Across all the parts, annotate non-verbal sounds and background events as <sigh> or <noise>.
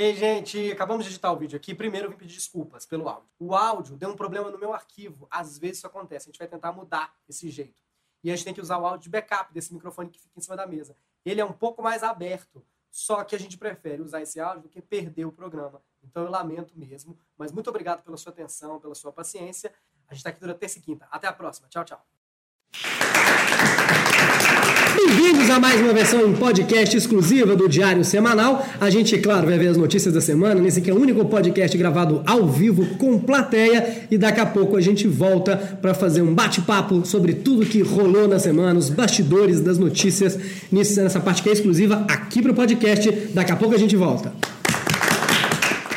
Ei, gente, acabamos de editar o vídeo aqui. Primeiro eu vim pedir desculpas pelo áudio. O áudio deu um problema no meu arquivo. Às vezes isso acontece. A gente vai tentar mudar esse jeito. E a gente tem que usar o áudio de backup desse microfone que fica em cima da mesa. Ele é um pouco mais aberto. Só que a gente prefere usar esse áudio do que perder o programa. Então eu lamento mesmo. Mas muito obrigado pela sua atenção, pela sua paciência. A gente está aqui durante terça e quinta. Até a próxima. Tchau, tchau. Bem-vindos a mais uma versão em podcast exclusiva do Diário Semanal. A gente, claro, vai ver as notícias da semana nesse que é o único podcast gravado ao vivo com plateia e daqui a pouco a gente volta para fazer um bate-papo sobre tudo que rolou na semana, os bastidores das notícias nessa parte que é exclusiva aqui para o podcast. Daqui a pouco a gente volta.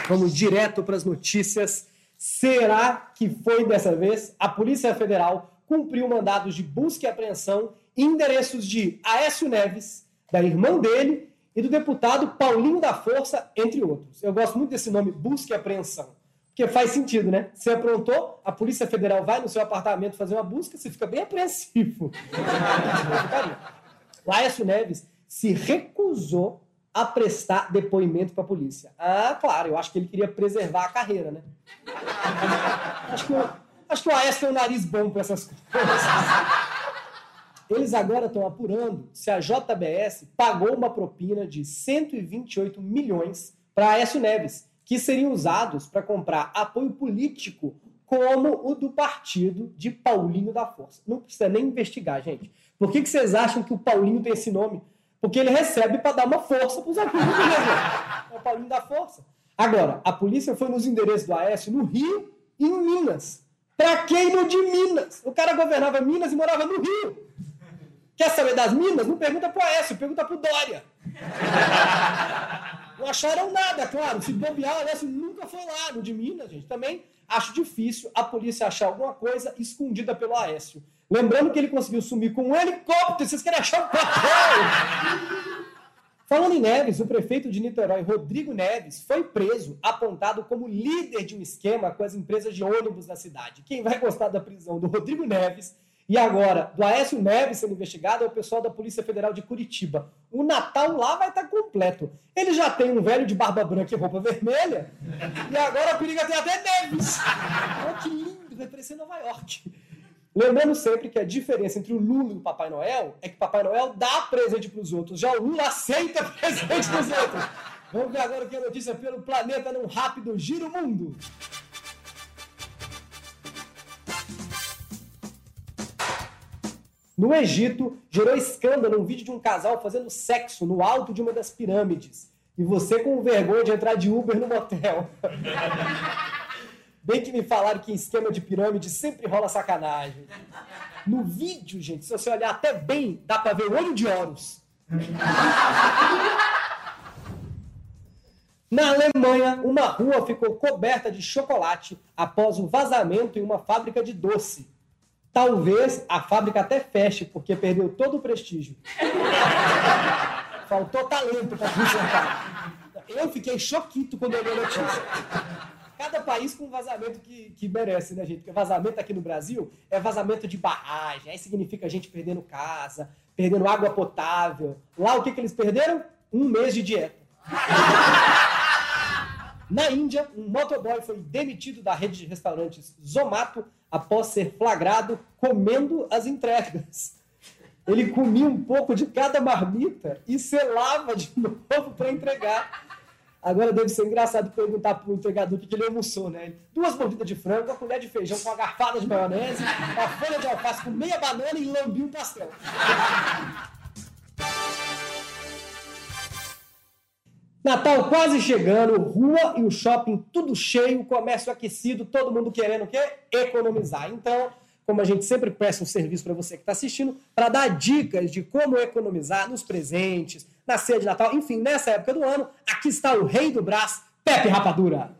Vamos direto para as notícias. Será que foi dessa vez? A Polícia Federal cumpriu mandados de busca e apreensão endereços de Aécio Neves, da irmã dele e do deputado Paulinho da Força, entre outros. Eu gosto muito desse nome, busca e apreensão, porque faz sentido, né? Você aprontou, a Polícia Federal vai no seu apartamento fazer uma busca, você fica bem apreensivo. o <laughs> Aécio Neves se recusou a prestar depoimento para a polícia. Ah, claro, eu acho que ele queria preservar a carreira, né? Acho que, acho que o Aécio tem um nariz bom para essas coisas. Eles agora estão apurando se a JBS pagou uma propina de 128 milhões para Aécio Neves, que seriam usados para comprar apoio político como o do partido de Paulinho da Força. Não precisa nem investigar, gente. Por que, que vocês acham que o Paulinho tem esse nome? Porque ele recebe para dar uma força para os amigos. É o Paulinho da Força. Agora, a polícia foi nos endereços do Aécio no Rio e em Minas. Para quem de Minas? O cara governava Minas e morava no Rio. Quer saber das minas? Não pergunta pro Aécio, pergunta pro Dória. Não acharam nada, claro. Se bobear, o Aécio nunca foi lá no de Minas, gente. Também acho difícil a polícia achar alguma coisa escondida pelo Aécio. Lembrando que ele conseguiu sumir com um helicóptero. Vocês querem achar um papel? Falando em Neves, o prefeito de Niterói, Rodrigo Neves, foi preso, apontado como líder de um esquema com as empresas de ônibus da cidade. Quem vai gostar da prisão do Rodrigo Neves e agora, do Aécio Neves sendo investigado é o pessoal da Polícia Federal de Curitiba. O Natal lá vai estar completo. Ele já tem um velho de barba branca e roupa vermelha. E agora a periga tem até Neves. Olha que lindo, vai parecer Nova York. Lembrando sempre que a diferença entre o Lula e o Papai Noel é que o Papai Noel dá presente para os outros, já o Lula aceita <laughs> presente dos outros. Vamos ver agora o que é notícia pelo planeta num rápido giro mundo. No Egito, gerou escândalo um vídeo de um casal fazendo sexo no alto de uma das pirâmides. E você com vergonha de entrar de Uber no motel. <laughs> Bem que me falaram que em esquema de pirâmide sempre rola sacanagem. No vídeo, gente, se você olhar até bem, dá pra ver o olho de Horus. <laughs> Na Alemanha, uma rua ficou coberta de chocolate após o vazamento em uma fábrica de doce. Talvez a fábrica até feche, porque perdeu todo o prestígio. <laughs> Faltou talento para consertar. Eu fiquei choquito quando eu li a notícia. Cada país com um vazamento que, que merece, né, gente? Porque vazamento aqui no Brasil é vazamento de barragem, aí significa a gente perdendo casa, perdendo água potável. Lá o que, que eles perderam? Um mês de dieta. <laughs> Na Índia, um motoboy foi demitido da rede de restaurantes Zomato após ser flagrado comendo as entregas. Ele comia um pouco de cada marmita e selava de <laughs> novo para entregar. Agora deve ser engraçado perguntar para o entregador o que ele almoçou, né? Duas mordidas de frango, uma colher de feijão com uma garfada de maionese, uma folha de alface com meia banana e lambiu um pastel. Natal quase chegando, rua e o shopping tudo cheio, comércio aquecido, todo mundo querendo o quê? Economizar. Então, como a gente sempre presta um serviço para você que está assistindo, para dar dicas de como economizar nos presentes, na ceia de Natal, enfim, nessa época do ano, aqui está o rei do Brás, Pepe Rapadura.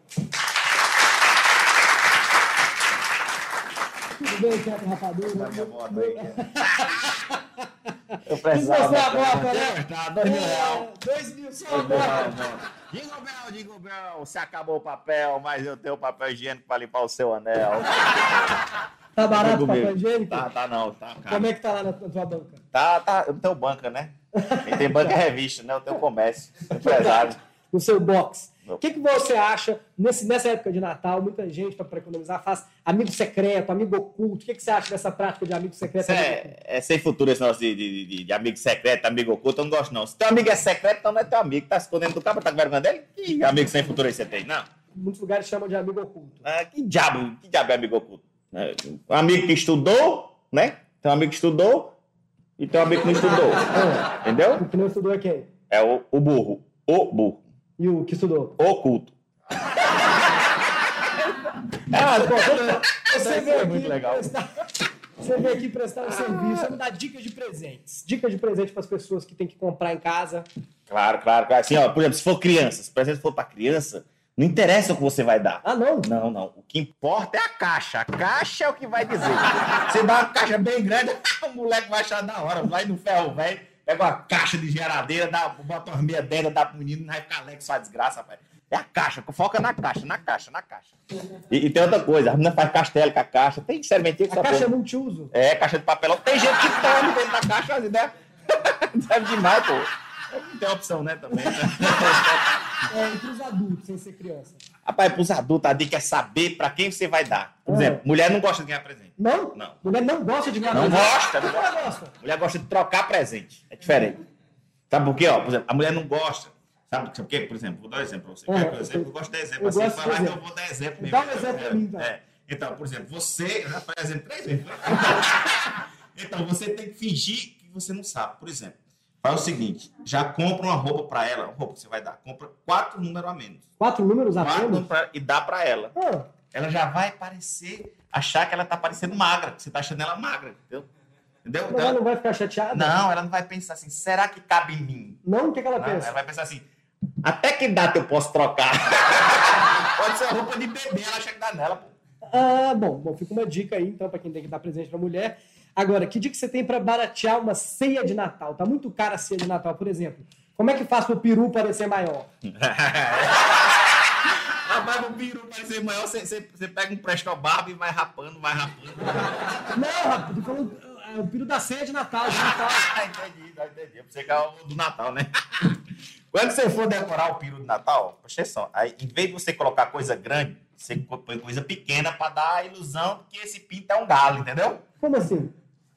Tudo bem, Pepe Rapadura? Minha moto aí, <laughs> Eu precisava. E você a bota, né? Tá, dois mil reais. Dois mil só a bota. Jingle Bell, Jingle Bell, se acabou o papel, mas eu tenho papel higiênico para limpar o seu anel. <laughs> Tá barato o papel higiênico? Tá, tá não, tá Como é que tá lá na, tua banca? Tá, tá, eu não tenho banca, né? <laughs> Quem tem banca é revista, né? Eu tenho comércio, empresário. No seu box. O que, que você acha nesse, nessa época de Natal? Muita gente, para economizar, faz amigo secreto, amigo oculto. O que, que você acha dessa prática de amigo secreto? É, é sem futuro esse negócio de, de, de, amigo secreto, amigo oculto. Eu não gosto, não. Se teu amigo é secreto, então não é teu amigo. Tá escondendo do cabo, tá com vergonha dele? Que amigo sem futuro aí você tem? Não. Muitos lugares chamam de amigo oculto. Ah, que diabo, que diabo é amigo oculto? É, um amigo que estudou, né? Tem um amigo que estudou e tem um amigo que não estudou. <laughs> Entendeu? O que não estudou é quem? É o, o burro. O burro. E o que estudou? Oculto. <laughs> Ah, pô, você Isso veio é aqui muito legal. prestar- Você veio aqui prestar um serviço, vamos dar dicas de presentes. Dicas de presente para as pessoas que têm que comprar em casa. Claro, claro, claro. Assim, ó, por exemplo, se for criança, se o presente for pra criança, não interessa o que você vai dar. Ah, não? Não, não. O que importa é a caixa. A caixa é o que vai dizer. Você dá uma caixa bem grande, <laughs> o moleque vai achar da hora. Vai no ferro velho, pega uma caixa de geladeira, dá, bota umas meia dentro, dá pro menino, não vai ficar Alex sua desgraça, rapaz. É a caixa, foca na caixa, na caixa, na caixa. E, e tem outra coisa, a menina faz castelo com a caixa. Tem serventia que A só caixa é põe. multiuso. É, caixa de papelão. Tem gente que toma dentro da caixa, as ideias. Serve demais, pô. Não tem opção, né, também. né? <laughs> É, entre os adultos, sem ser criança. Rapaz, pros adultos, a dica é saber pra quem você vai dar. Por Ah. exemplo, mulher não gosta de ganhar presente. Não? Não. Mulher não gosta de ganhar Não presente. gosta, não gosta? Mulher gosta de trocar presente. É diferente. Sabe por quê? Ó, por exemplo, a mulher não gosta. Sabe por quê? Por exemplo, vou dar um exemplo pra você. Ah, Quer eu- exemplo? eu gosto de dar exemplo. eu Assim, gosto falar, então exemplo. eu vou dar exemplo mesmo. Dá um exemplo pra mim, então. É. Então, por exemplo, você. Já exemplo três vezes. né? <laughs> então, você tem que fingir que você não sabe. Por exemplo, faz o seguinte: já compra uma roupa pra ela, uma roupa que você vai dar. Compra quatro números a menos. Quatro números Quatro apenas? números pra- e dá pra ela. Ah, ela já vai parecer, achar que ela tá parecendo magra, que você tá achando ela magra, entendeu? Entendeu? Então, ela não vai ficar chateada? não, ela não vai pensar assim, será que cabe em mim? Não? O que, que ela Não, pensa? ela vai pensar assim, até que data eu posso trocar? <laughs> Pode ser roupa de bebê, ela acha que dá nela, pô. Ah, bom, bom, fica uma dica aí, então, pra quem tem que dar presente pra mulher. Agora, que dica você tem pra baratear uma ceia de Natal? Tá muito cara a ceia de Natal, por exemplo. Como é que faz pro peru parecer maior? <laughs> Rapaz, o peru parecer maior, você, você, você pega um presto barba e vai rapando, vai rapando. Não, rapaz, tô falando ah, o peru da ceia de Natal, de Natal. <laughs> Ah, entendi, entendi. Eu pensei que era o do Natal, né? <laughs> Quando você for decorar o peru do Natal, presta atenção. Aí, em vez de você colocar coisa grande, você põe coisa pequena para dar a ilusão que esse pinto é um galo, entendeu? Como assim?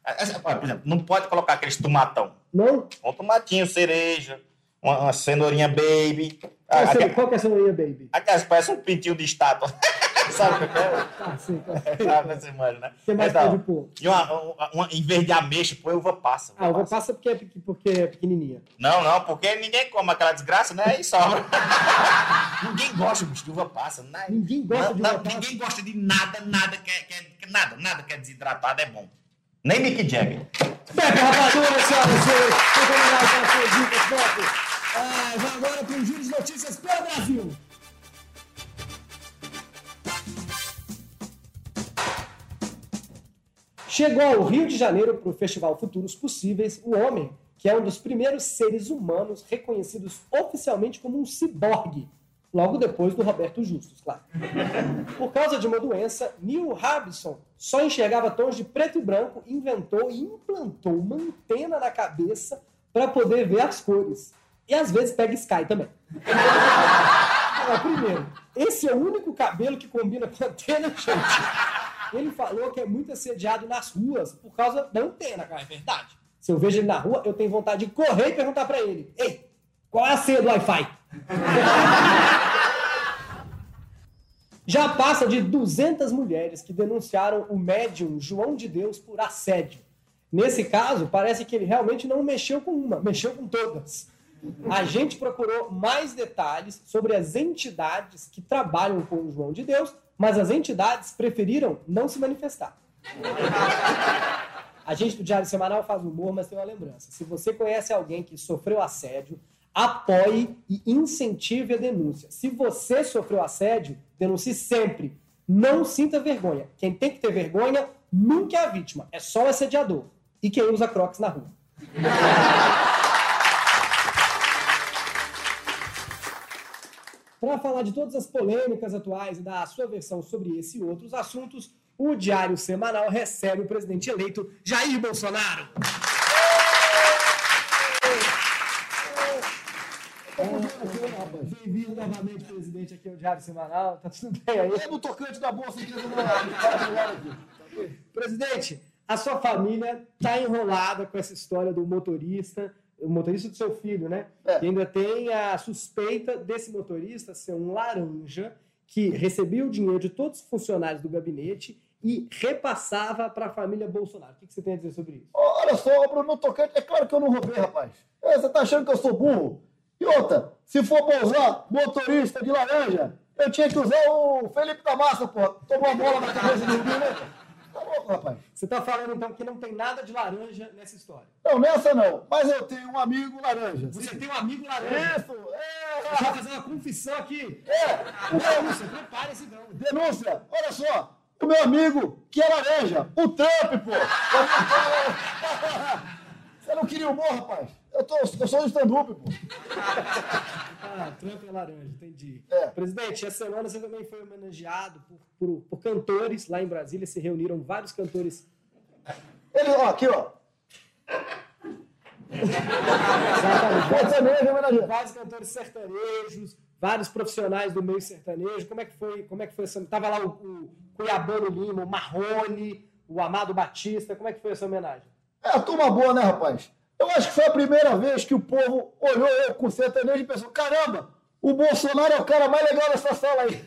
Essa- Por exemplo, não pode colocar aqueles tomatão. Não? Um tomatinho cereja, uma, uma cenourinha baby. Qual, a- que é- aque- qual que é a cenoria, baby? Aquelas que parecem um pintinho de estátua. <laughs> Sabe <laughs> o que é? Ah, sim. qual- Sabe, você manja, né? O que mais Então, pode pôr? e uma, uma- uma- em vez de ameixa, põe uva passa. Ah, uva passa porque é, porque é pequenininha. Não, não, porque ninguém come aquela desgraça, né? E sobra. <laughs> ninguém gosta bicho, de uva passa. Né? Ninguém gosta Não, de não, uva passa. Ninguém gosta de nada, nada que, é- é- que nada, nada que é desidratado é bom. Nem Mick Jagger. Pepe Rapadura, senhoras e senhores. Muito obrigado pelas suas dicas, Pepe. Ah, vai agora para o Giro de Notícias pelo Brasil. Chegou ao Rio de Janeiro para o Festival Futuros Possíveis o homem que é um dos primeiros seres humanos reconhecidos oficialmente como um ciborgue, logo depois do Roberto Justus, claro. Por causa de uma doença, Neil Harbison só enxergava tons de preto e branco, inventou e implantou uma antena na cabeça para poder ver as cores. E às vezes pega Sky também. Agora, <laughs> primeiro, esse é o único cabelo que combina com a antena, gente. Ele falou que é muito assediado nas ruas por causa da antena, cara, é verdade. Se eu vejo ele na rua, eu tenho vontade de correr e perguntar para ele: Ei, qual é a senha do Wi-Fi? <laughs> Já passa de 200 mulheres que denunciaram o médium João de Deus por assédio. Nesse caso, parece que ele realmente não mexeu com uma, mexeu com todas. A gente procurou mais detalhes sobre as entidades que trabalham com o João de Deus, mas as entidades preferiram não se manifestar. A gente do Diário Semanal faz humor, mas tem uma lembrança. Se você conhece alguém que sofreu assédio, apoie e incentive a denúncia. Se você sofreu assédio, denuncie sempre. Não sinta vergonha. Quem tem que ter vergonha nunca é a vítima, é só o assediador. E quem usa crocs na rua. Para falar de todas as polêmicas atuais e da sua versão sobre esse e outros assuntos, o Diário Semanal recebe o presidente eleito Jair Bolsonaro. Bem-vindo, novamente, presidente, aqui é o Diário Semanal. Tá tudo bem aí? É no tocante da bolsa vou <laughs> Presidente, a sua família tá enrolada com essa história do motorista, o motorista do seu filho, né? É. E ainda tem a suspeita desse motorista ser um laranja que recebia o dinheiro de todos os funcionários do gabinete e repassava para a família Bolsonaro. O que você tem a dizer sobre isso? Olha só, Bruno, no tocante, é claro que eu não roubei, rapaz. É, você tá achando que eu sou burro? E outra, se for pra usar motorista de laranja, eu tinha que usar o Felipe da Massa, pô. Tomou a bola na cabeça do menino. Tá louco, rapaz. Você está falando então que não tem nada de laranja nessa história. Não, nessa não. Mas eu tenho um amigo laranja. Você tem um amigo laranja. Isso, é. Eu fazer uma confissão aqui. É, Denúncia, prepare-se então. denúncia, olha só. O meu amigo, que é laranja, o Trump, pô. Você não queria humor, rapaz? Eu, tô, eu sou do stand-up, pô. Ah, Trump é laranja, entendi. É. Presidente, essa semana você também foi homenageado por, por, por cantores lá em Brasília. Se reuniram vários cantores. Ele, ó, aqui, ó. Exatamente. Vários cantores sertanejos, vários profissionais do meio sertanejo. Como é que foi? Como é que foi essa? Tava lá o, o Cuiabano Lima, o Marrone, o Amado Batista. Como é que foi essa homenagem? É turma boa, né, rapaz? Eu acho que foi a primeira vez que o povo olhou eu com sertanejo e pensou: caramba, o Bolsonaro é o cara mais legal dessa sala aí.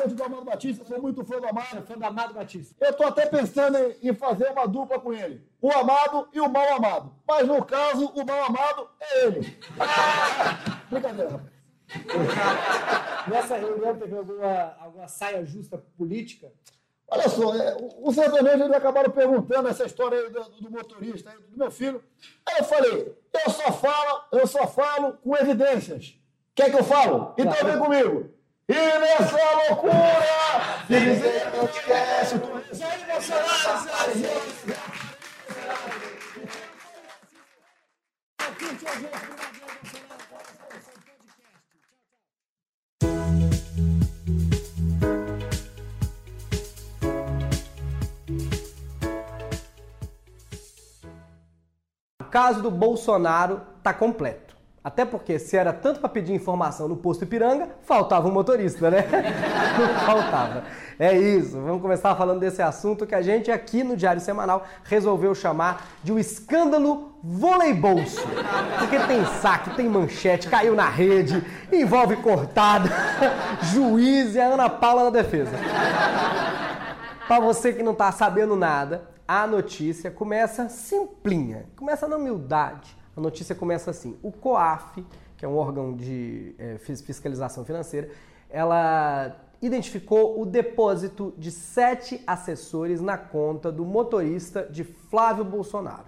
Eu do Amado Batista, sou muito fã do Amado. Fã do Amado Batista. Eu tô até pensando em fazer uma dupla com ele. O amado e o mal amado. Mas no caso, o mal amado é ele. <laughs> Brincadeira, rapaz. Nessa reunião teve alguma, alguma saia justa política? Olha só, é, o- sertanejo eles acabaram perguntando essa história aí do, do motorista, aí, do meu filho. Aí eu falei, eu só falo, eu só falo com evidências. Quer que eu falo? Então vem comigo. E nessa loucura, de dizer que não esquece o que Jair Bolsonaro, caso do Bolsonaro tá completo. Até porque se era tanto para pedir informação no posto Ipiranga, faltava um motorista, né? <laughs> Não faltava. É isso. Vamos começar falando desse assunto que a gente aqui no Diário Semanal resolveu chamar de o escândalo voleibolso. Porque tem saque, tem manchete, caiu na rede, envolve cortada, <laughs> juiz e a Ana Paula na defesa. Para você que não tá sabendo nada, a notícia começa simplinha, começa na humildade. A notícia começa assim: o COAF, que é um órgão de fis- fiscalização financeira, ela identificou o depósito de sete assessores na conta do motorista de Flávio Bolsonaro.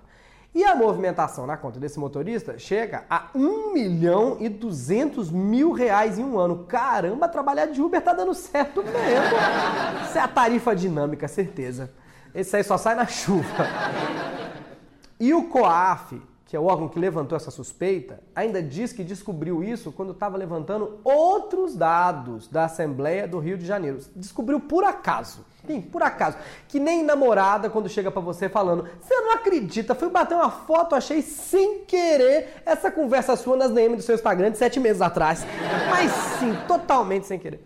E a movimentação na conta desse motorista chega a 1 milhão e 200 mil reais em um ano. Caramba, trabalhar de Uber tá dando certo mesmo. Isso é a tarifa dinâmica, certeza. Esse aí só sai na <laughs> chuva. E o COAF, que é o órgão que levantou essa suspeita, ainda diz que descobriu isso quando estava levantando outros dados da Assembleia do Rio de Janeiro. Descobriu por acaso. Sim, por acaso. Que nem namorada quando chega pra você falando: Você não acredita, fui bater uma foto, achei sem querer essa conversa sua nas DM do seu Instagram de sete meses atrás. Mas sim, totalmente sem querer.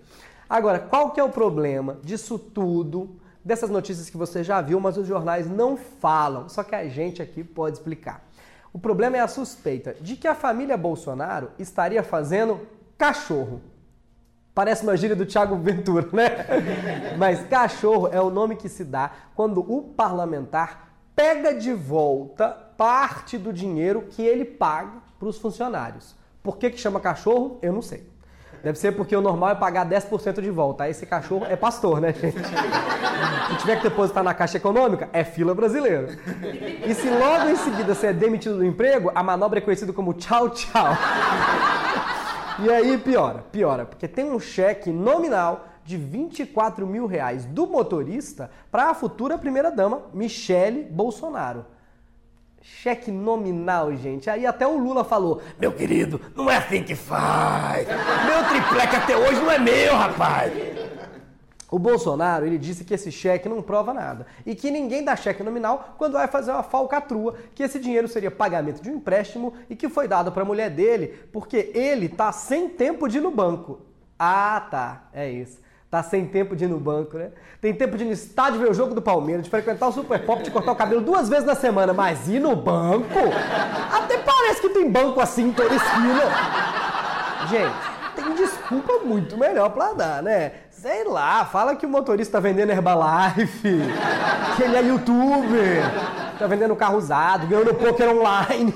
Agora, qual que é o problema disso tudo? Dessas notícias que você já viu, mas os jornais não falam, só que a gente aqui pode explicar. O problema é a suspeita de que a família Bolsonaro estaria fazendo cachorro. Parece uma gíria do Thiago Ventura, né? <laughs> Mas cachorro é o nome que se dá quando o parlamentar pega de volta parte do dinheiro que ele paga para os funcionários. Por que, que chama cachorro? Eu não sei. Deve ser porque o normal é pagar 10% de volta. Aí esse cachorro é pastor, né, gente? Se tiver que depositar na Caixa Econômica, é fila brasileira. E se logo em seguida você é demitido do emprego, a manobra é conhecida como tchau, tchau. E aí piora, piora, porque tem um cheque nominal de 24 mil reais do motorista para a futura primeira-dama, Michele Bolsonaro. Cheque nominal, gente. Aí até o Lula falou: Meu querido, não é assim que faz. Meu tripleque até hoje não é meu, rapaz. O Bolsonaro, ele disse que esse cheque não prova nada e que ninguém dá cheque nominal quando vai fazer uma falcatrua, que esse dinheiro seria pagamento de um empréstimo e que foi dado para a mulher dele porque ele tá sem tempo de ir no banco. Ah, tá, é isso. Tá sem tempo de ir no banco, né? Tem tempo de ir no estádio ver o jogo do Palmeiras, de frequentar o Super Pop, de cortar o cabelo duas vezes na semana, mas ir no banco? Até parece que tem banco assim em toda esquina. Gente, tem desculpa muito melhor pra dar, né? Sei lá, fala que o motorista tá vendendo Herbalife, que ele é youtuber, tá vendendo carro usado, ganhando poker online.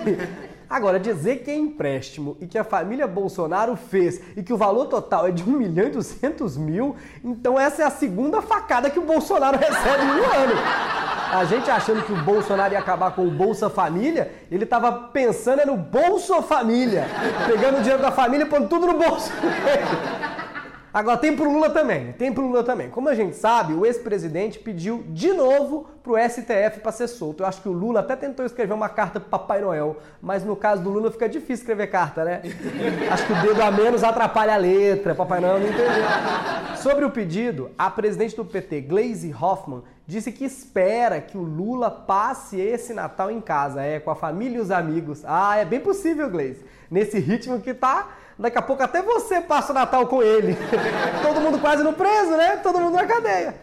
Agora, dizer que é empréstimo e que a família Bolsonaro fez e que o valor total é de 1 milhão e 200 mil, então essa é a segunda facada que o Bolsonaro recebe no ano. A gente achando que o Bolsonaro ia acabar com o Bolsa Família, ele tava pensando é no Bolsa Família, pegando o dinheiro da família e pondo tudo no bolso dele. Agora tem pro Lula também, tem pro Lula também. Como a gente sabe, o ex-presidente pediu de novo pro STF para ser solto. Eu acho que o Lula até tentou escrever uma carta pro Papai Noel, mas no caso do Lula fica difícil escrever carta, né? <laughs> Acho que o dedo a menos atrapalha a letra, Papai Noel não entendeu. Sobre o pedido, a presidente do PT, Gleisi Hoffmann, disse que espera que o Lula passe esse Natal em casa, é, com a família e os amigos. Ah, é bem possível, Gleisi. Nesse ritmo que tá, daqui a pouco até você passa o Natal com ele. <laughs> Todo mundo quase no preso, né? Todo mundo na cadeia.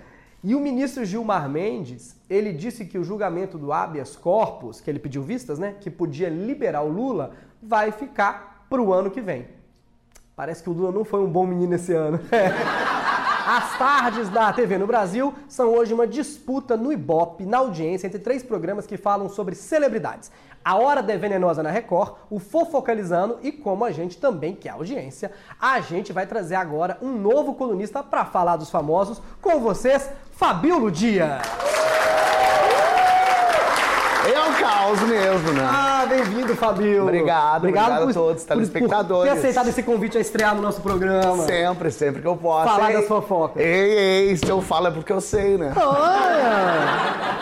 E o ministro Gilmar Mendes, ele disse que o julgamento do habeas corpus, que ele pediu vistas, né, que podia liberar o Lula, vai ficar pro ano que vem. Parece que o Lula não foi um bom menino esse ano. <laughs> As tardes da TV no Brasil são hoje uma disputa no Ibope, na audiência, entre três programas que falam sobre celebridades. A Hora da Venenosa na Record, o Fofocalizando e como a gente também quer audiência, a gente vai trazer agora um novo colunista para falar dos famosos com vocês, Fabíolo Dias. É um caos mesmo, né? Ah, bem-vindo, Fabio. Obrigado, obrigado a todos, por, telespectadores. Por ter aceitado esse convite a estrear no nosso programa. Sempre, sempre que eu posso. Falar Ei, das fofocas. Ei, ei, se eu falo é porque eu sei, né? Olha!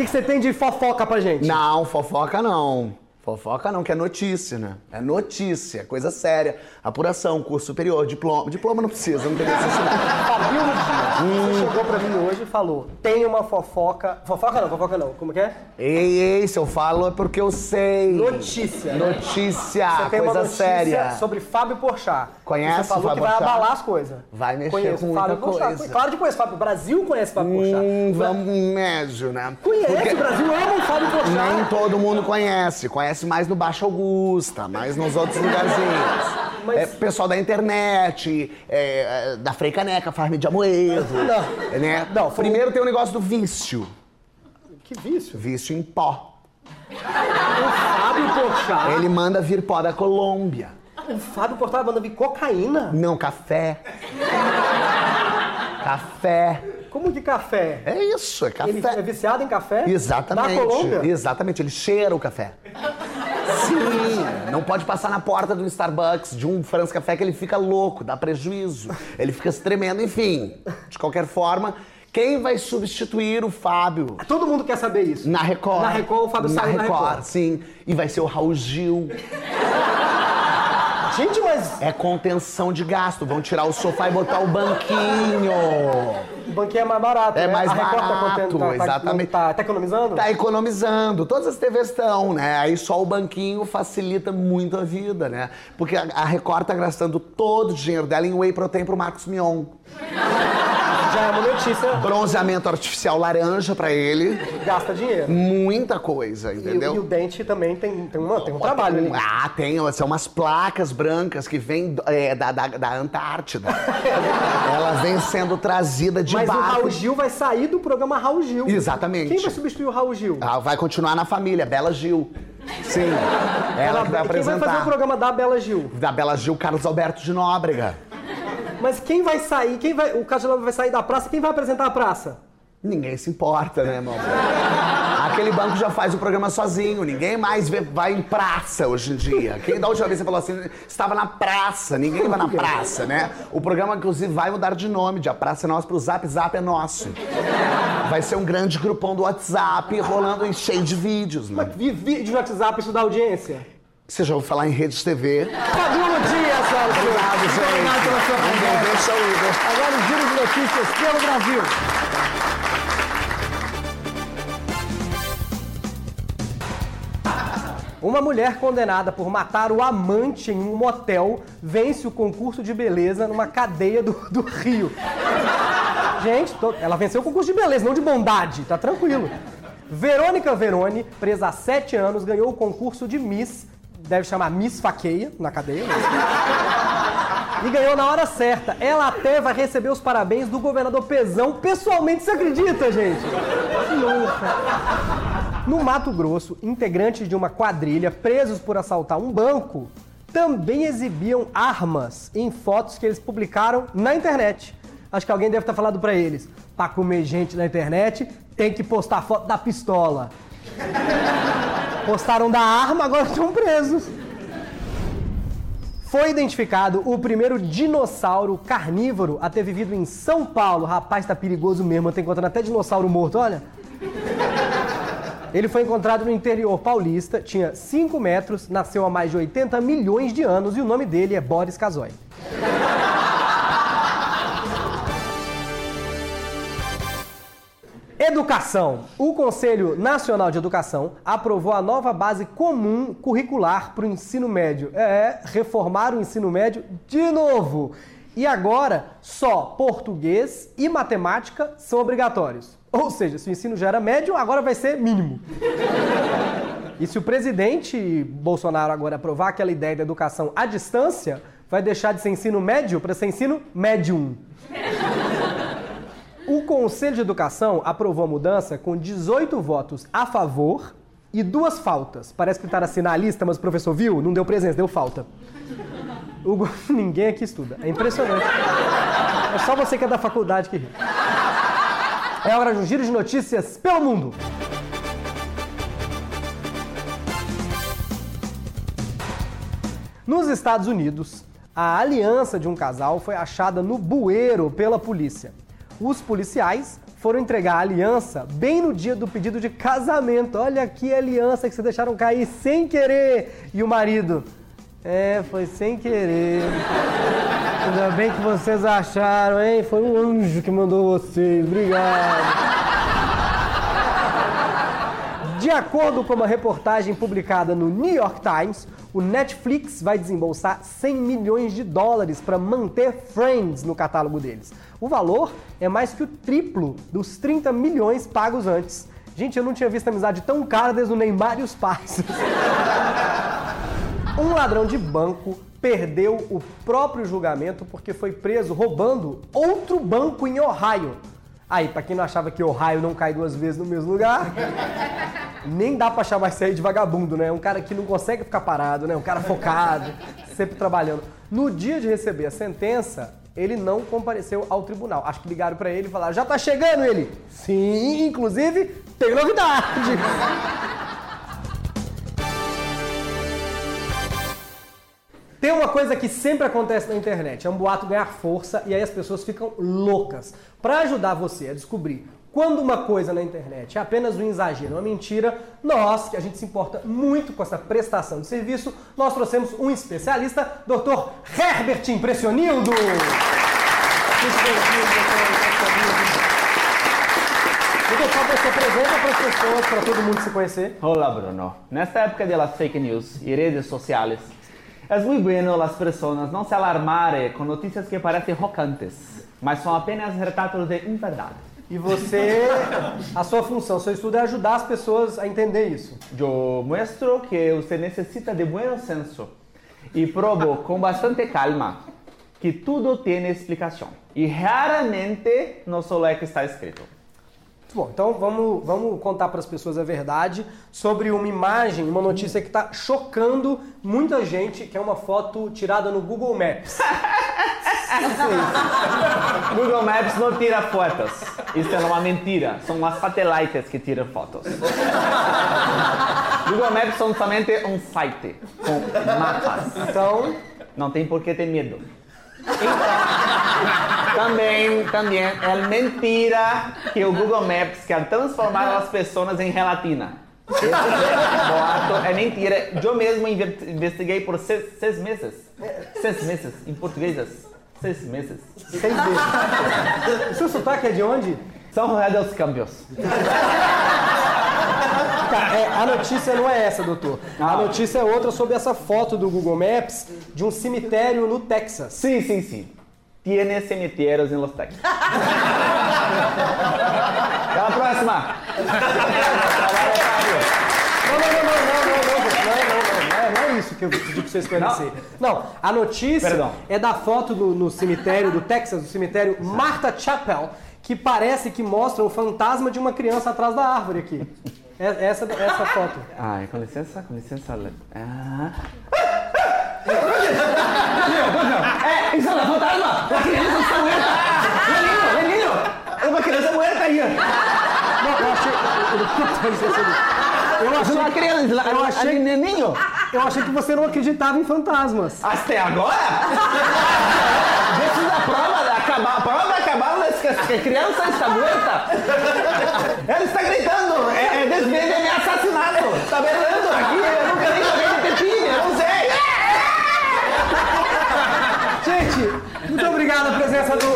Que, que você tem de fofoca pra gente? Não, fofoca não. Fofoca não, que é notícia, né? É notícia, coisa séria. Apuração, curso superior, diploma. Diploma não precisa, não tem necessidade. Fabíolo Dias, você chegou pra mim hoje e falou: tem uma fofoca. Fofoca não, fofoca não. Como que é? Ei, ei, se eu falo é porque eu sei. Notícia. né? Notícia, Você tem uma coisa notícia séria. sobre Fábio Porchat. Conhece Você falou Fábio que vai Porchat? abalar as coisas. Vai mexer Conheço com Fábio muita Porchat. coisa. Claro que conhece Fábio. O Brasil conhece Fábio Porchat. Hum, Bra- vamos médio, né? Conhece, Porque o Brasil ama o Fábio Porchat. Nem todo mundo conhece. Conhece mais no Baixo Augusta, mais nos outros lugarzinhos. <laughs> Mas- É, pessoal da internet, é, é, da Frei Caneca, Farm de Amoedo. <laughs> Não. Né? Não, foi Primeiro tem o negócio do vício. Que vício. Vício em pó. O Fábio Porchat. Ele manda vir pó da Colômbia. O Fábio Porchat manda vir cocaína. Não, café. <laughs> café. Como que café? É isso, é café. Ele é viciado em café? Exatamente. Da Colômbia? Exatamente, ele cheira o café. Sim, não pode passar na porta do Starbucks de um France Café que ele fica louco, dá prejuízo. Ele fica se tremendo, enfim. De qualquer forma, quem vai substituir o Fábio? Todo mundo quer saber isso. Na Record. Na Record, o Fábio na saiu na Record, Record. sim. E vai ser o Raul Gil. Gente, mas É contenção de gasto. Vão tirar o sofá e botar o banquinho. o banquinho é mais barato, É né? mais a Record tá barato, contendo- tá- tá- exatamente. Tá, tá economizando? Tá economizando. Todas as TVs estão, né? Aí só o banquinho facilita muito a vida, né? Porque a a Record tá gastando todo o dinheiro dela em whey protein pro Marcos Mion. Já é uma notícia, Bronzeamento artificial laranja pra ele. gasta dinheiro. Muita coisa, E, entendeu? e o dente também tem, tem, uma, tem um trabalho ali. Ah, tem, são umas placas brancas que vêm é, da, da, da Antártida. <laughs> Ela vem sendo trazida de Mas o barco. Raul Gil vai sair do programa Raul Gil. Exatamente. Quem vai substituir o Raul Gil? Ah, vai continuar na família, Bela Gil. Sim. Ela que vai Quem vai apresentar. fazer o programa da Bela Gil? Da Bela Gil, Carlos Alberto de Nóbrega. Mas quem vai sair? Quem vai? O Cajolão vai sair da praça? Quem vai apresentar a praça? Ninguém se importa, né, amor? Aquele banco já faz o programa sozinho, ninguém mais vê- vai em praça hoje em dia. Quem da última vez você falou assim, estava na praça, ninguém vai na praça, né? O programa, inclusive, vai mudar de nome, de A Praça é Nossa pro Zap Zap é Nosso. Vai ser um grande grupão do WhatsApp rolando em cheio de vídeos, né? Vi- Vídeo de WhatsApp, isso dá audiência. Você já ouviu falar em rede de TV? Fabiola Dias, senhoras e. Obrigado, gente. Obrigado pela sua presença. Agora o giro de notícias pelo Brasil. Uma mulher condenada por matar o amante em um motel vence o concurso de beleza numa cadeia do, do Rio. Gente, tô- ela venceu o concurso de beleza, não de bondade, tá tranquilo. Verônica Veroni, presa há sete anos, ganhou o concurso de Miss, deve chamar Miss Faqueia, na cadeia. Mas... E ganhou na hora certa. Ela até vai receber os parabéns do governador Pezão pessoalmente, você acredita, gente? Que honra. No Mato Grosso, integrantes de uma quadrilha presos por assaltar um banco também exibiam armas em fotos que eles publicaram na internet. Acho que alguém deve estar falando pra eles. Pra comer gente na internet, tem que postar foto da pistola. <laughs> Postaram da arma, agora estão presos. Foi identificado o primeiro dinossauro carnívoro a ter vivido em São Paulo. Rapaz, tá perigoso mesmo. Eu tô encontrando até dinossauro morto, olha. Ele foi encontrado no interior paulista, tinha 5 metros, nasceu há mais de 80 milhões de anos e o nome dele é Boris Casoy. Educação. O Conselho Nacional de Educação aprovou a nova base comum curricular para o ensino médio. É, reformar o ensino médio de novo. E agora, só português e matemática são obrigatórios. Ou seja, se o ensino já era médio, agora vai ser mínimo. E se o presidente Bolsonaro agora aprovar aquela ideia da educação à distância, vai deixar de ser ensino médio para ser ensino médium. O Conselho de Educação aprovou a mudança com 18 votos a favor e duas faltas. Parece que está assim na lista, mas o professor viu, não deu presença, deu falta. O <laughs> Ninguém aqui estuda. É impressionante. É só você que é da faculdade que ri. É hora de um giro de notícias pelo mundo. Nos Estados Unidos, a aliança de um casal foi achada no bueiro pela polícia. Os policiais foram entregar a aliança bem no dia do pedido de casamento. Olha a aliança que vocês deixaram cair sem querer. E o marido, é, foi sem querer. Ainda bem que vocês acharam, hein? Foi um anjo que mandou vocês. Obrigado. De acordo com uma reportagem publicada no New York Times, o Netflix vai desembolsar 100 milhões de dólares para manter Friends no catálogo deles. O valor é mais que o triplo dos 30 milhões pagos antes. Gente, eu não tinha visto amizade tão cara desde o Neymar e os Parças. <laughs> Um ladrão de banco perdeu o próprio julgamento porque foi preso roubando outro banco em Ohio. Aí, pra quem não achava que Ohio não cai duas vezes no mesmo lugar, nem dá pra chamar isso aí de vagabundo, né? Um cara que não consegue ficar parado, né? Um cara focado, sempre trabalhando. No dia de receber a sentença, ele não compareceu ao tribunal. Acho que ligaram pra ele e falaram: já tá chegando ele. Sim, inclusive, tem novidade. Tem uma coisa que sempre acontece na internet, é um boato ganhar força e aí as pessoas ficam loucas. Para ajudar você a descobrir quando uma coisa na internet é apenas um exagero, uma mentira, nós, que a gente se importa muito com essa prestação de serviço, nós trouxemos um especialista, Dr. Herbert Impressionildo. Muito bem-vindo. Doutor, você apresenta para as pessoas, para todo mundo se conhecer. Hola Bruno. Nesta época de las fake news y redes sociales, es muy bueno las personas no se alarmarem con noticias que parecen chocantes, mas son apenas retratos de verdade. E você, a sua função, seu estudo é ajudar as pessoas a entender isso. Yo muestro que usted necesita de buen senso y probo con bastante calma que tudo tiene explicación. Y raramente no solo é que está escrito. Bom, então vamos, vamos contar para as pessoas a verdade sobre uma imagem, uma notícia que está chocando muita gente, que é uma foto tirada no Google Maps. <laughs> Google Maps não tira fotos. Isso é uma mentira. São as satélites que tiram fotos. Google Maps são somente um site com mapas. Então, Não tem por que ter medo. <laughs> Também, também é mentira que o Google Maps quer transformar as pessoas em gelatina. Esse boato é mentira. Eu mesmo inve- investiguei por seis, seis meses. Seis meses, em português. Seis meses. Seis vezes. O <laughs> seu sotaque é de onde? São José dos Campos. <laughs> Tá, é, a notícia não é essa, doutor. A notícia é outra sobre essa foto do Google Maps de um cemitério no Texas. Sim, sim, sim. Tiene cemitérios em Los Texas. <laughs> Até a próxima. Não, não, não, não, não, não, não, gente, não, não, não, não, é, isso que eu pedi pra você esclarecer. Não, a notícia Perdão. é da foto do- no cemitério do Texas, do cemitério Martha Chapel, que parece que mostra o fantasma de uma criança atrás da árvore aqui. É- Essa, essa foto. Ai, com licença, com licença. Ah. É, isso é uma fantasma! A criança está morta! Menino, menino! É uma criança morta aí! Não, eu achei. Eu achei, uma criança, eu achei- neném! eu achei que você não acreditava em fantasmas. Até agora? Precisa a prova acabar. A prova de acabar mas a criança está morta. Ela está gritando. É, é desvio de assassinato. Está berrando aqui. Eu nunca nem joguei de pepinho. Eu não sei. Gente, muito obrigado a presença do.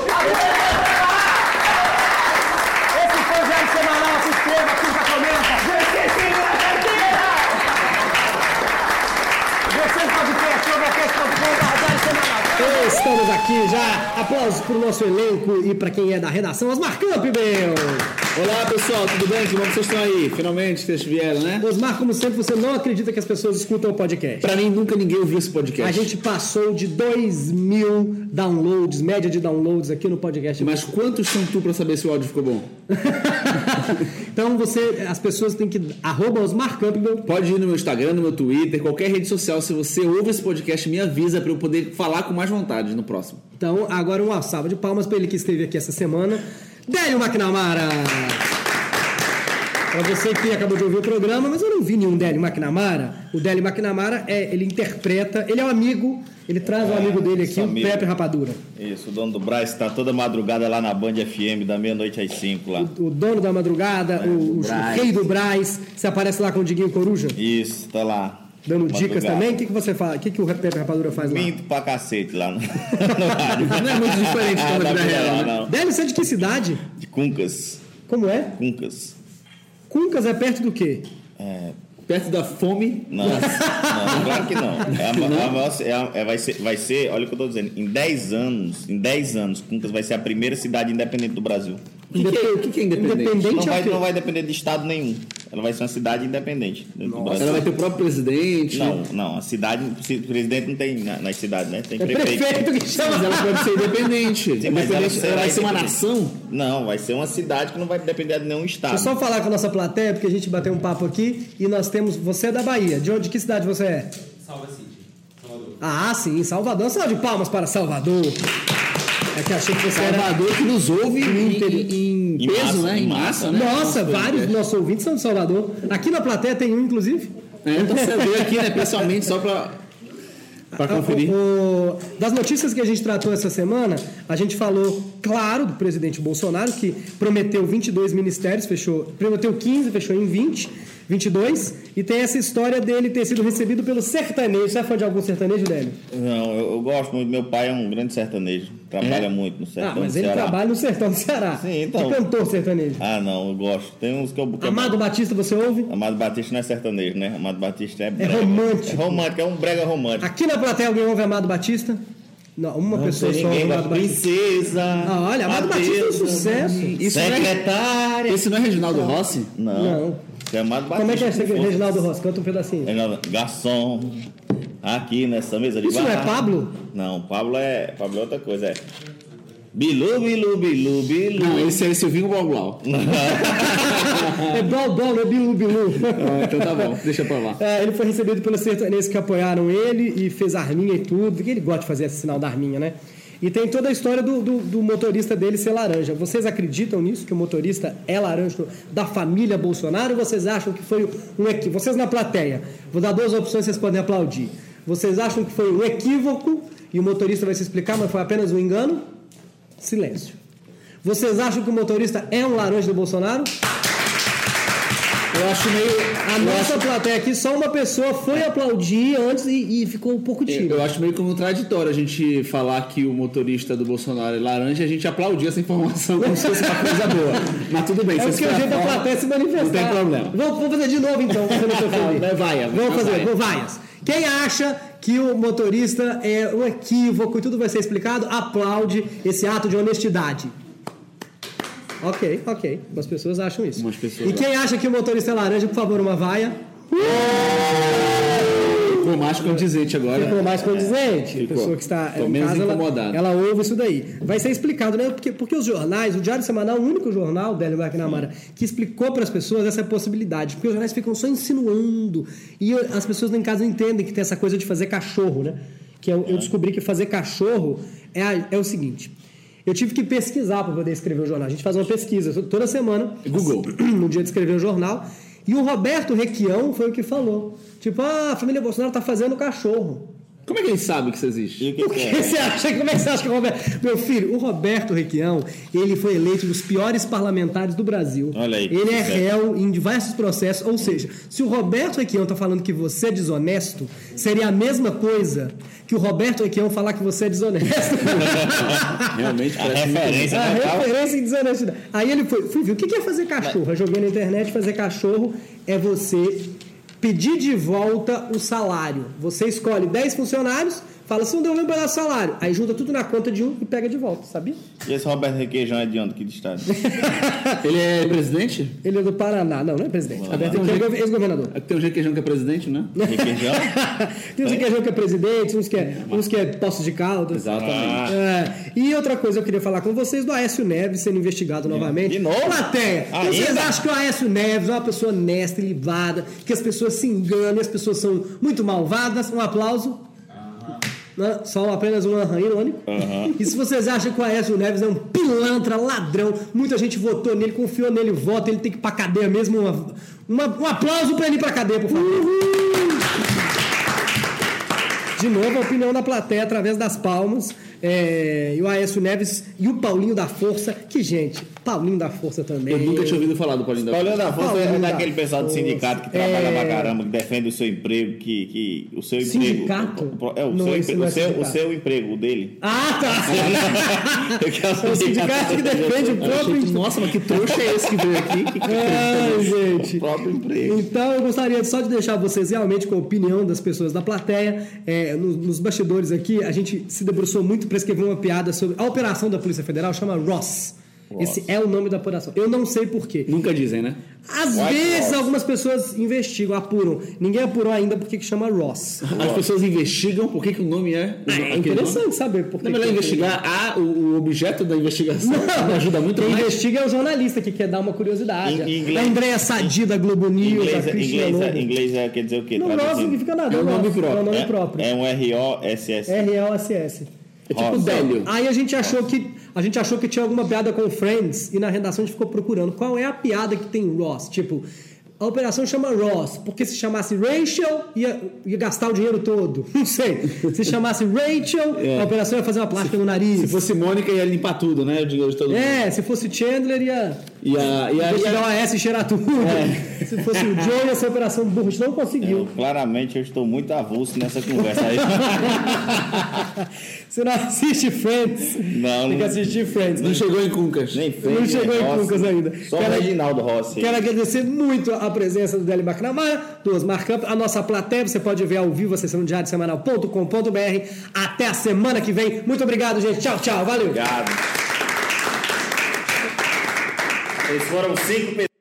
Esse foi o Diário Semanal. Se inscreva, curta, comenta. Eu esqueci minha carteira. Você podcast, overcast.com.br Diário Semanal. Estamos aqui já. Aplausos para o nosso elenco e para quem é da redação, Osmar Campbell. Olá pessoal, tudo bem? Que bom que vocês estão aí. Finalmente vocês vieram, né? Osmar, como sempre, você não acredita que as pessoas escutam o podcast. Pra mim, nunca ninguém ouviu esse podcast. A gente passou de 2 mil downloads, média de downloads aqui no podcast. Mas quantos são tu pra saber se o áudio ficou bom? <laughs> então você, as pessoas têm que. Arroba Osmar Campbell. Pode ir no meu Instagram, no meu Twitter, qualquer rede social. Se você ouve esse podcast, me avisa pra eu poder falar com mais vontade no próximo. Então, agora uma salva de palmas para ele que esteve aqui essa semana. Délio McNamara! Para você que acabou de ouvir o programa, mas eu não vi nenhum Délio McNamara. O Délio McNamara, é, ele interpreta, ele é um amigo, ele traz um amigo dele aqui, o amigo. Pepe Rapadura. Isso, o dono do Braz está toda madrugada lá na Band FM, da meia-noite às 5 lá. O dono da madrugada, o, o Braz. rei do Braz. Você aparece lá com o Diguinho Coruja, Isso, tá lá. dando dicas Madrugada. também. O que, que você faz? O que, que o Pepe Rapadura faz lá? Minto pra cacete lá no, <laughs> no. Não é muito diferente Ah, da da vida real, né? você é de que cidade? De Cuncas. Como é? Cuncas. Cuncas é perto do quê? Perto da fome. Não, não, claro que não. É a, ma- a maior- é a- é- vai, ser, vai ser, olha o que eu tô dizendo, em 10 anos, em 10 anos, Cuncas vai ser a primeira cidade independente do Brasil. O que, que é, que que é independente? Independente Não é vai, quê? não vai depender de estado nenhum. Ela vai ser uma cidade independente. Ela vai ter o próprio presidente. Não, não, a cidade, o presidente não tem na- nas cidades, né? Tem É prefeito que chama. Mas ela pode ser independente. Sim, mas ela será ela vai ser uma nação. Não, vai ser uma cidade que não vai depender de nenhum estado. Deixa eu só falar com a nossa plateia, porque a gente bateu um papo aqui e nós temos. Você é da Bahia. De onde? De que cidade você é? Salva City, Salvador. Ah, sim, Salvador. Salve de palmas para Salvador. É que achei que você era. Salvador que nos ouve em, em, Em peso, massa, né? em massa, né? né? Nossa, vários dos nossos ouvintes são de Salvador. Aqui na plateia tem um, inclusive. É, então você veio aqui, né, pessoalmente, só pra, pra conferir. O- o- das notícias que a gente tratou essa semana, a gente falou, claro, do presidente Bolsonaro, que prometeu 22 ministérios, fechou, prometeu 15, fechou em 20, 22, e tem essa história dele ter sido recebido pelo sertanejo. Você é fã de algum sertanejo, Délio? Não, eu, eu gosto muito. Meu pai é um grande sertanejo. Trabalha muito no sertão ah, mas do ele Ceará. trabalha no sertão do Ceará. Sim, então. Que cantor sertanejo? Ah, não, eu gosto. Tem uns que eu... que eu- Amado Batista, você ouve? Amado Batista não é sertanejo, né? Amado Batista é... brega. romântico. É romântico, é um brega romântico. Aqui na plateia alguém ouve Amado Batista? Não, uma pessoa Tem só Amado princesa. Ah, olha, Amado Batista é um sucesso. Isso não é, secretária. esse não é Reginaldo Rossi? Não. Não. Isso é Batista. Como é que é esse se for. Reginaldo Rossi? Canta um pedacinho. Reginaldo, Garçom. Aqui nessa mesa de Isso não é. Pablo? Não, Pablo é, Pablo é outra coisa. É Bilu, Bilu, Bilu, Bilu. Não, esse é Silvinho Blau <laughs> É Blau Blau, é Bilu Bilu. Ah, então tá bom, deixa pra lá. É, ele foi recebido pelos sertanejos que apoiaram ele e fez arminha e tudo. porque ele gosta de fazer esse sinal da arminha, né? E tem toda a história do, do- do motorista dele ser laranja. Vocês acreditam nisso, que o motorista é laranja da família Bolsonaro? Ou vocês acham que foi um equívoco? Vocês na plateia, vou dar duas opções, vocês podem aplaudir. Vocês acham que foi um equívoco e o motorista vai se explicar, mas foi apenas um engano? Silêncio. Vocês acham que o motorista é um laranja do Bolsonaro? Eu acho meio. A eu nossa acho- plateia aqui, só uma pessoa foi aplaudir antes e, e ficou um pouco tímido. Eu acho meio contraditório a gente falar que o motorista do Bolsonaro é laranja e a gente aplaudir essa informação como se fosse uma coisa boa. Mas tudo bem, É se porque o for jeito da plateia se manifestar. Não tem problema. Vamos, vamos fazer de novo então. você não se ofender. Vai, vai, Vamos vai, fazer, vai. vou vaias. Quem acha que o motorista é um equívoco e tudo vai ser explicado, aplaude esse ato de honestidade. Ok, ok. Umas pessoas acham isso. Umas pessoas e quem acha que o motorista é laranja, por favor, uma vaia. Ficou mais condizente agora. Ficou mais condizente. A Ficou. pessoa que está em menos casa, ela, incomodado. ela ouve isso daí. Vai ser explicado, né? Porque, porque os jornais, o Diário Semanal, o único jornal, Délio McNamara, que explicou para as pessoas essa possibilidade. Porque os jornais ficam só insinuando. E as pessoas lá em casa não entendem que tem essa coisa de fazer cachorro, né? Que eu, eu descobri que fazer cachorro é, a- é o seguinte. Eu tive que pesquisar para poder escrever o jornal. A gente faz uma pesquisa toda semana. Google. <clears throat> No dia de escrever o jornal. E o Roberto Requião foi o que falou. Tipo, ah, a família Bolsonaro tá fazendo cachorro. Como é que ele sabe que isso existe? E o que, Por que que é? você acha? Como é que você acha que o Roberto. Meu filho, o Roberto Requião, ele foi eleito dos piores parlamentares do Brasil. Olha aí, Ele é réu em diversos processos. Ou seja, se o Roberto Requião tá falando que você é desonesto, seria a mesma coisa que o Roberto Requião falar que você é desonesto. <laughs> Realmente A referência A referência em desonestidade. Aí ele foi, fui ver, o que que é fazer cachorro? Eu joguei na internet, fazer cachorro é você pedir de volta o salário. Você escolhe 10 funcionários, fala, se não deu um pedaço de salário. Aí junta tudo na conta de um e pega de volta, sabia? E esse Roberto Requeijão é de onde? Que estado? <laughs> Ele é presidente? Ele é do Paraná. Não, não é presidente. Roberto Requião é gov- ex-governador. É que Tem um requeijão que é presidente, né? <laughs> Requeijão? <laughs> Tem uns que é que é presidente, uns que é, uns que é Poços de Caldas. Exatamente. É, e outra coisa eu queria falar com vocês do Aécio Neves sendo investigado novamente. De novo? Plateia, Ainda? vocês acham que o Aécio Neves é uma pessoa honesta e livada, que as pessoas se enganam, as pessoas são muito malvadas? Um aplauso. Né? Só apenas um aham irônico. E se vocês acham que o Aécio Neves é um pilantra, ladrão, muita gente votou nele, confiou nele, vota, ele tem que ir pra cadeia mesmo. Uma- uma- um aplauso pra ele ir pra cadeia, por favor. De novo, a opinião da plateia através das palmas. É, e o Aécio Neves e o Paulinho da Força. Que, gente, Paulinho da Força também. Eu nunca tinha ouvido falar do Paulinho da Paulinho da Força é Paulinho da daquele pessoal do Força. sindicato que trabalha É. pra caramba, que defende o seu emprego, que, que o seu Sindicato? emprego. É, o, Não, seu, esse empre- não é o, seu, o seu emprego, o dele. Ah, tá! <laughs> Eu quero É o sindicato que defende o próprio. que, Nossa, mas que trouxa é esse que veio aqui? Que- Ai, gente. o próprio emprego. Então, eu gostaria só de deixar vocês realmente com a opinião das pessoas da plateia. É, no- nos bastidores aqui, a gente se debruçou muito para escrever uma piada sobre a operação da Polícia Federal, chama Ross. Esse é o nome da operação. Eu não sei porquê. Nunca dizem, né? Às White vezes Ross. algumas pessoas investigam, apuram. Ninguém apurou ainda porque que chama Ross. As pessoas investigam por que, que o nome é. É interessante nome. saber por que Não é melhor que- investigar a, o, o objeto da investigação. que <laughs> ajuda muito Quem mais. investiga é o jornalista que quer dar uma curiosidade. Em inglês- a Andréa Sadi da Globo News, Inglês, a é- Cristina inglês, é- Lobo. inglês é, quer dizer o quê? Não, Ross significa nada. É um nome Ross, próprio. É um nome É- próprio. É um R-O-S-S. R-O-S-S. É tipo Rosa. Délio. Aí a gente achou que a gente achou que tinha alguma piada com Friends e na redação a gente ficou procurando qual é a piada que tem Ross. Tipo, a operação chama Ross, porque se chamasse Rachel ia, ia gastar o dinheiro todo. <laughs> Não sei. Se chamasse Rachel, É. a operação ia fazer uma plástica no nariz. Se fosse Mônica, ia limpar tudo, né? O dinheiro de todo mundo. É, se fosse Chandler ia E a, e a, e e cheirar tudo. <laughs> Se fosse o Joe ia ser operação burro. A gente não conseguiu. Claramente eu estou muito avulso nessa conversa aí. <laughs> Você não assiste Friends? Não, Tem que assistir Friends. não chegou em Cuncas. Nem fez. Não chegou em. Cuncas ainda. Só Quero- o Reginaldo Rossi. Quero agradecer muito a presença do Deli McNamara, do Osmar Campos, a nossa plateia. Você pode ver ao vivo, acessando diariosemanal.com.br. Até a semana que vem. Muito obrigado, gente. Tchau, tchau. Valeu. Obrigado. Eles foram cinco pessoas.